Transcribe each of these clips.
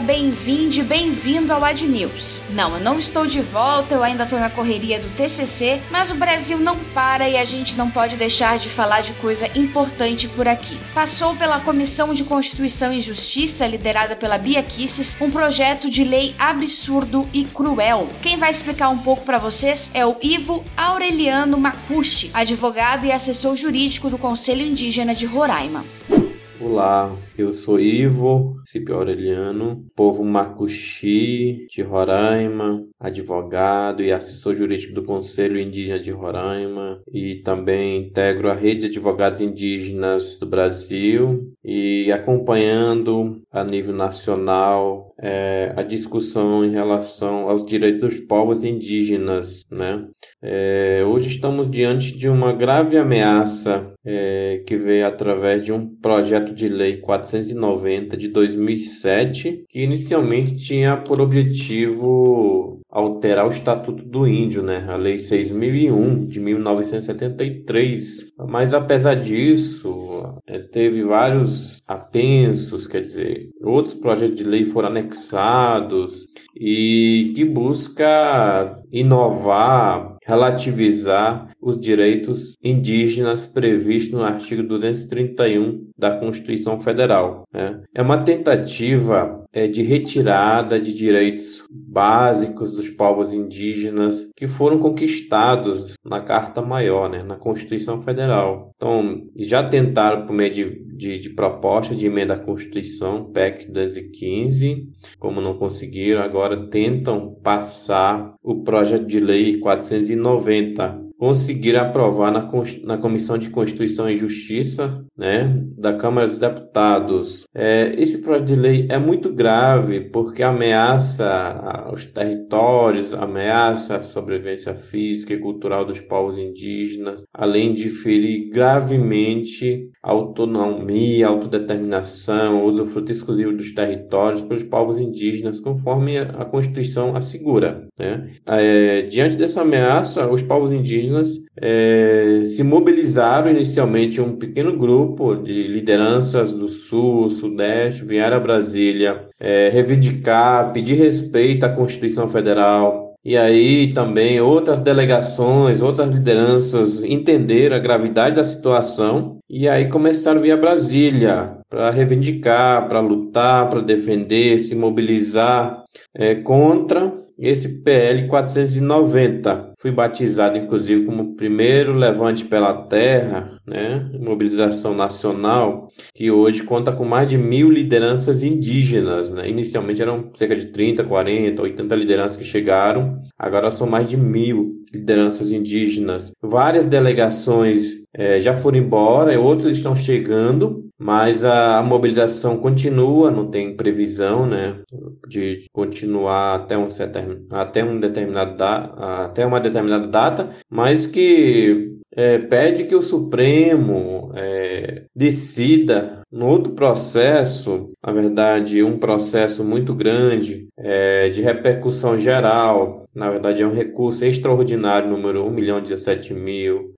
Bem-vinda, bem-vinde, bem-vindo ao Ad News. Não, eu não estou de volta, eu ainda estou na correria do TCC, mas o Brasil não para e a gente não pode deixar de falar de coisa importante por aqui. Passou pela Comissão de Constituição e Justiça, liderada pela Bia Kisses, um projeto de lei absurdo e cruel. Quem vai explicar um pouco para vocês é o Ivo Aureliano Macucci, advogado e assessor jurídico do Conselho Indígena de Roraima. Olá, eu sou Ivo Cipio Aureliano, povo Macuxi de Roraima, advogado e assessor jurídico do Conselho Indígena de Roraima e também integro a rede de advogados indígenas do Brasil e acompanhando a nível nacional é, a discussão em relação aos direitos dos povos indígenas. Né? É, hoje estamos diante de uma grave ameaça é, que veio através de um projeto de lei 490 de 2007, que inicialmente tinha por objetivo alterar o Estatuto do Índio, né? a Lei 6001 de 1973. Mas apesar disso, é, teve vários apensos, quer dizer, outros projetos de lei foram anexados e que busca inovar, relativizar os direitos indígenas previstos no artigo 231 da Constituição Federal. Né? É uma tentativa de retirada de direitos básicos dos povos indígenas que foram conquistados na Carta Maior, né? na Constituição Federal. Então, já tentaram por meio de, de, de proposta de emenda à Constituição, PEC 215, como não conseguiram, agora tentam passar o projeto de lei 490 conseguiram aprovar na, na Comissão de Constituição e Justiça né, da Câmara dos Deputados. É, esse projeto de lei é muito grave porque ameaça os territórios, ameaça a sobrevivência física e cultural dos povos indígenas, além de ferir gravemente a autonomia, a autodeterminação, o usufruto exclusivo dos territórios pelos povos indígenas, conforme a Constituição assegura. Né? É, diante dessa ameaça, os povos indígenas é, se mobilizaram inicialmente um pequeno grupo de lideranças do Sul, Sudeste, vieram a Brasília é, reivindicar, pedir respeito à Constituição Federal. E aí também outras delegações, outras lideranças entenderam a gravidade da situação e aí começaram a vir a Brasília para reivindicar, para lutar, para defender, se mobilizar é, contra esse PL 490 fui batizado, inclusive, como primeiro levante pela terra, né, mobilização nacional, que hoje conta com mais de mil lideranças indígenas. Né? Inicialmente eram cerca de 30, 40, 80 lideranças que chegaram, agora são mais de mil lideranças indígenas. Várias delegações é, já foram embora outras estão chegando, mas a, mobilização continua, não tem previsão né, de continuar até um, até um determinado até uma determinada data, mas que é, pede que o Supremo é, decida no outro processo, na verdade, um processo muito grande é, de repercussão geral. Na verdade, é um recurso extraordinário número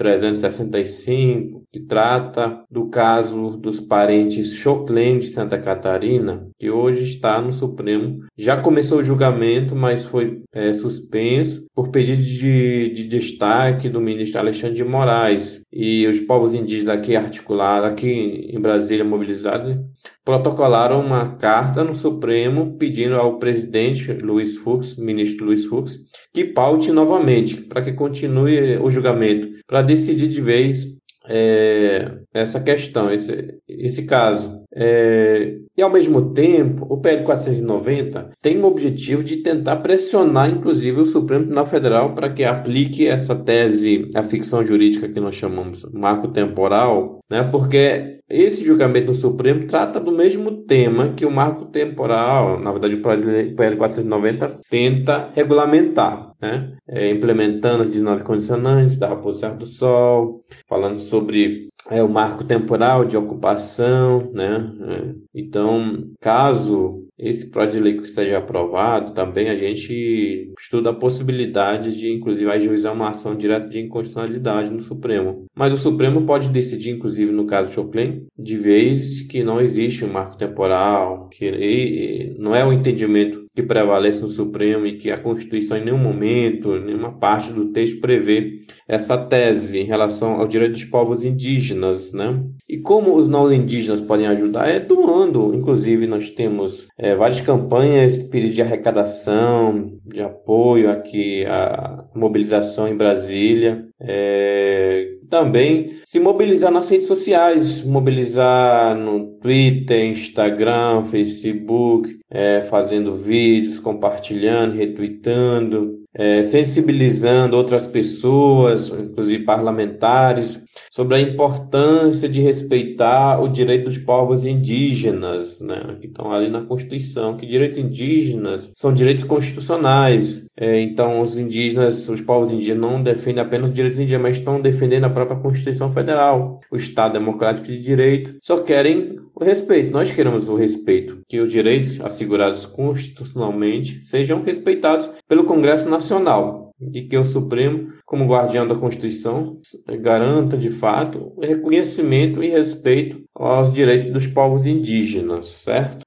1.017.365, que trata do caso dos parentes Choclen de Santa Catarina, que hoje está no Supremo. Já começou o julgamento, mas foi é, suspenso por pedido de, de destaque do ministro Alexandre de Moraes. E os povos indígenas aqui articulados, aqui em Brasília mobilizados, protocolaram uma carta no Supremo pedindo ao presidente Luiz Fux, ministro Luiz Fux, que paute novamente para que continue o julgamento, para decidir de vez é, essa questão, esse, esse caso. É, e ao mesmo tempo, o PL 490 tem o objetivo de tentar pressionar, inclusive, o Supremo Tribunal Federal para que aplique essa tese, a ficção jurídica que nós chamamos marco temporal, né? porque esse julgamento no Supremo trata do mesmo tema que o marco temporal, na verdade, o PL 490 tenta regulamentar, né? É, implementando as 19 condicionantes da Raposa do Sol, falando sobre é, o marco temporal de ocupação, né? É, então, caso esse projeto de lei que seja aprovado, também a gente estuda a possibilidade de, inclusive, ajuizar uma ação direta de inconstitucionalidade no Supremo. Mas o Supremo pode decidir, inclusive no caso Chopin, de vez que não existe um marco temporal, que não é o entendimento que prevalece no Supremo e que a Constituição em nenhum momento, nenhuma parte do texto prevê essa tese em relação ao direito dos povos indígenas, né? E como os não indígenas podem ajudar é doando. Inclusive nós temos é, várias campanhas de arrecadação, de apoio aqui à mobilização em Brasília. É, também se mobilizar nas redes sociais, mobilizar no Twitter, Instagram, Facebook, é, fazendo vídeos, compartilhando, retweetando, é, sensibilizando outras pessoas, inclusive parlamentares, sobre a importância de respeitar o direito dos povos indígenas, né, que estão ali na Constituição, que direitos indígenas são direitos constitucionais. É, então, os indígenas, os povos indígenas não defendem apenas os direitos indígenas, mas estão defendendo a própria Constituição Federal, o Estado Democrático de Direito, só querem o respeito. Nós queremos o respeito, que os direitos assegurados constitucionalmente sejam respeitados pelo Congresso Nacional e que o Supremo, como guardião da Constituição, garanta de fato o reconhecimento e respeito aos direitos dos povos indígenas, certo?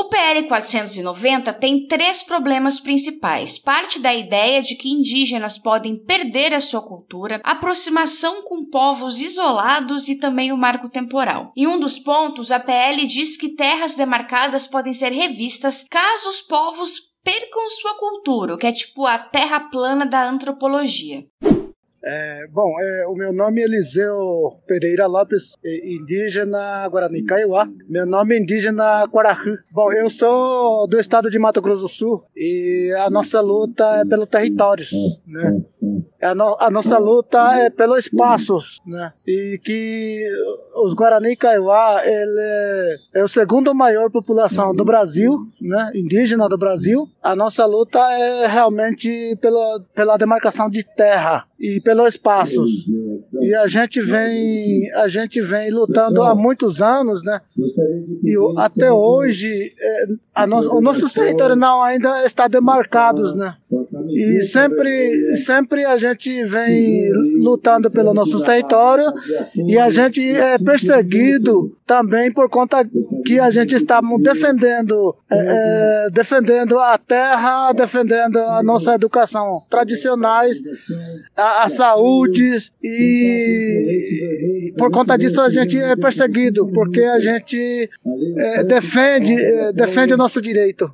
O PL 490 tem três problemas principais. Parte da ideia de que indígenas podem perder a sua cultura, aproximação com povos isolados e também o marco temporal. Em um dos pontos, a PL diz que terras demarcadas podem ser revistas caso os povos percam sua cultura, que é tipo a terra plana da antropologia. É, bom, é, o meu nome é Eliseu Pereira Lopes, é, indígena Guarani Kaiowá. Meu nome é indígena Guarahã. Bom, eu sou do estado de Mato Grosso do Sul e a nossa luta é pelo territórios, né? A, no, a nossa luta é pelos espaços, né? E que os Guarani Kaiowá, ele é o segundo maior população do Brasil, né? Indígena do Brasil. A nossa luta é realmente pela, pela demarcação de terra e pelos espaços. E a gente vem, a gente vem lutando há muitos anos, né? E até hoje é, no, o nosso território não ainda está demarcados, né? E sempre, sempre a gente vem lutando pelo nosso território e a gente é perseguido também por conta que a gente está defendendo, é, é, defendendo a terra, defendendo a nossa educação tradicionais, a, a saúde e por conta disso a gente é perseguido porque a gente é, defende, é, defende o nosso direito.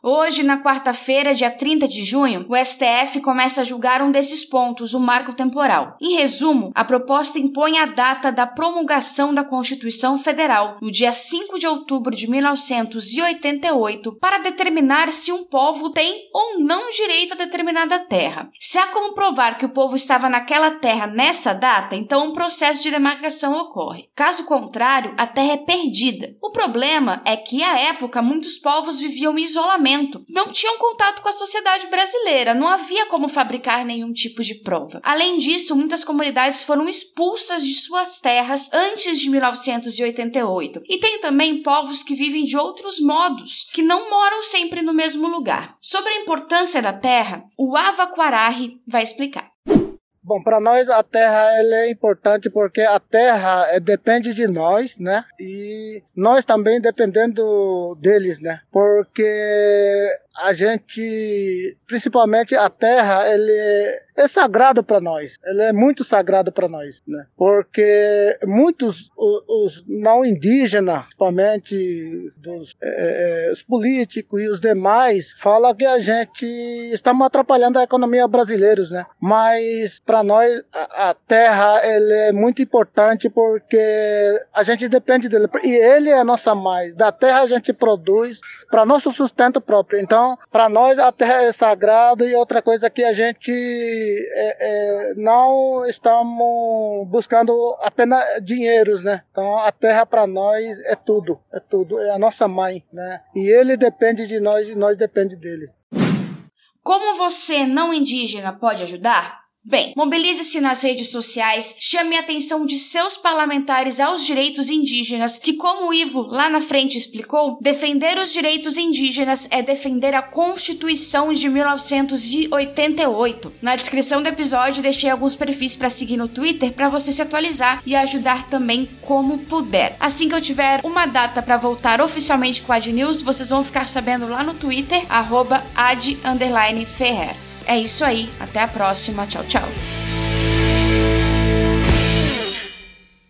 Hoje, na quarta-feira, dia 30 de junho, o STF começa a julgar um desses pontos, o marco temporal. Em resumo, a proposta impõe a data da promulgação da Constituição Federal, no dia 5 de outubro de 1988, para determinar se um povo tem ou não direito a determinada terra. Se há como provar que o povo estava naquela terra nessa data, então um processo de demarcação ocorre. Caso contrário, a terra é perdida. O problema é que, à época, muitos povos viviam em isolamento não tinham contato com a sociedade brasileira, não havia como fabricar nenhum tipo de prova. Além disso, muitas comunidades foram expulsas de suas terras antes de 1988. E tem também povos que vivem de outros modos, que não moram sempre no mesmo lugar. Sobre a importância da terra, o Ava Quarahi vai explicar. Bom, para nós a terra ela é importante porque a terra é, depende de nós, né? E nós também dependendo deles, né? Porque a gente, principalmente a terra, ele é sagrado para nós. Ele é muito sagrado para nós, né? Porque muitos os, os não indígenas, principalmente dos é, os políticos e os demais, falam que a gente estamos atrapalhando a economia brasileira, né? Mas para nós a, a, terra ele é muito importante porque a gente depende dele e ele é a nossa mãe. Da terra a gente produz para nosso sustento próprio. Então então, para nós a terra é sagrada e outra coisa que a gente é, é, não estamos buscando apenas dinheiros, né? Então a terra para nós é tudo, é tudo, é a nossa mãe, né? E ele depende de nós e nós depende dele. Como você não indígena pode ajudar? Bem, mobilize-se nas redes sociais, chame a atenção de seus parlamentares aos direitos indígenas, que, como o Ivo lá na frente explicou, defender os direitos indígenas é defender a Constituição de 1988. Na descrição do episódio deixei alguns perfis para seguir no Twitter para você se atualizar e ajudar também como puder. Assim que eu tiver uma data para voltar oficialmente com a Ad News, vocês vão ficar sabendo lá no Twitter, ad_ferrer. É isso aí, até a próxima. Tchau, tchau.